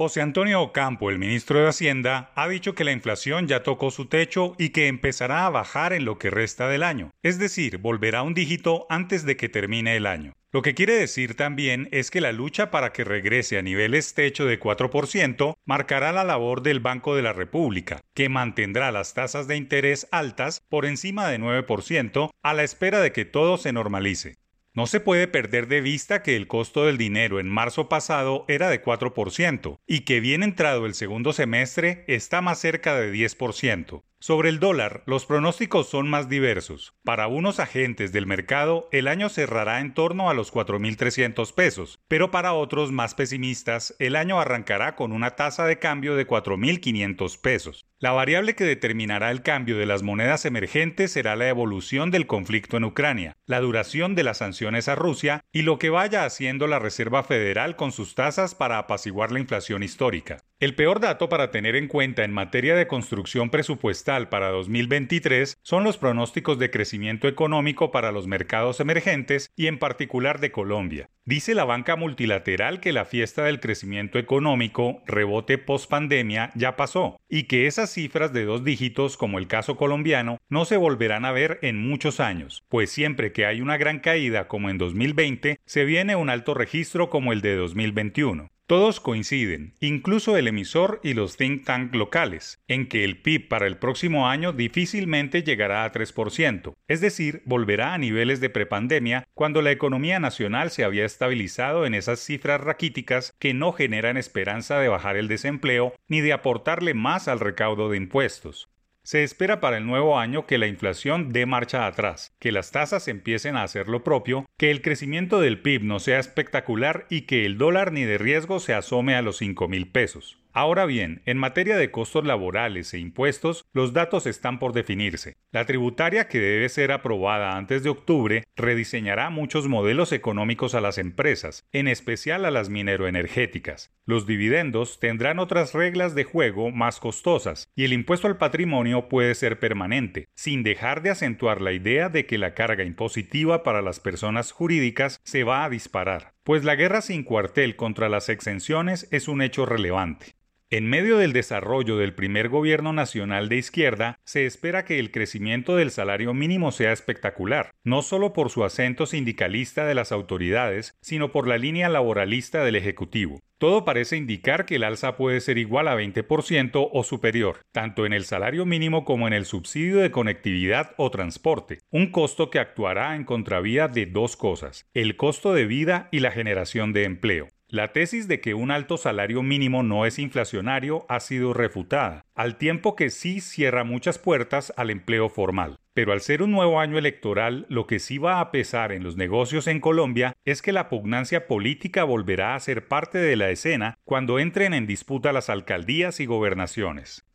José Antonio Ocampo, el ministro de Hacienda, ha dicho que la inflación ya tocó su techo y que empezará a bajar en lo que resta del año, es decir, volverá a un dígito antes de que termine el año. Lo que quiere decir también es que la lucha para que regrese a niveles techo de 4% marcará la labor del Banco de la República, que mantendrá las tasas de interés altas por encima de 9% a la espera de que todo se normalice. No se puede perder de vista que el costo del dinero en marzo pasado era de 4% y que bien entrado el segundo semestre está más cerca de 10%. Sobre el dólar, los pronósticos son más diversos. Para unos agentes del mercado, el año cerrará en torno a los 4.300 pesos, pero para otros más pesimistas, el año arrancará con una tasa de cambio de 4.500 pesos. La variable que determinará el cambio de las monedas emergentes será la evolución del conflicto en Ucrania, la duración de las sanciones a Rusia y lo que vaya haciendo la Reserva Federal con sus tasas para apaciguar la inflación histórica. El peor dato para tener en cuenta en materia de construcción presupuestal para 2023 son los pronósticos de crecimiento económico para los mercados emergentes y en particular de Colombia. Dice la banca multilateral que la fiesta del crecimiento económico, rebote post pandemia, ya pasó y que esas cifras de dos dígitos, como el caso colombiano, no se volverán a ver en muchos años, pues siempre que hay una gran caída como en 2020, se viene un alto registro como el de 2021. Todos coinciden, incluso el emisor y los think tank locales, en que el PIB para el próximo año difícilmente llegará a 3%, es decir, volverá a niveles de prepandemia cuando la economía nacional se había estabilizado en esas cifras raquíticas que no generan esperanza de bajar el desempleo ni de aportarle más al recaudo de impuestos. Se espera para el nuevo año que la inflación dé marcha atrás, que las tasas empiecen a hacer lo propio, que el crecimiento del PIB no sea espectacular y que el dólar ni de riesgo se asome a los 5 mil pesos. Ahora bien, en materia de costos laborales e impuestos, los datos están por definirse. La tributaria que debe ser aprobada antes de octubre rediseñará muchos modelos económicos a las empresas, en especial a las mineroenergéticas. Los dividendos tendrán otras reglas de juego más costosas y el impuesto al patrimonio puede ser permanente, sin dejar de acentuar la idea de que la carga impositiva para las personas jurídicas se va a disparar, pues la guerra sin cuartel contra las exenciones es un hecho relevante. En medio del desarrollo del primer gobierno nacional de izquierda, se espera que el crecimiento del salario mínimo sea espectacular, no solo por su acento sindicalista de las autoridades, sino por la línea laboralista del Ejecutivo. Todo parece indicar que el alza puede ser igual a 20% o superior, tanto en el salario mínimo como en el subsidio de conectividad o transporte, un costo que actuará en contravía de dos cosas, el costo de vida y la generación de empleo. La tesis de que un alto salario mínimo no es inflacionario ha sido refutada, al tiempo que sí cierra muchas puertas al empleo formal. Pero al ser un nuevo año electoral, lo que sí va a pesar en los negocios en Colombia es que la pugnancia política volverá a ser parte de la escena cuando entren en disputa las alcaldías y gobernaciones.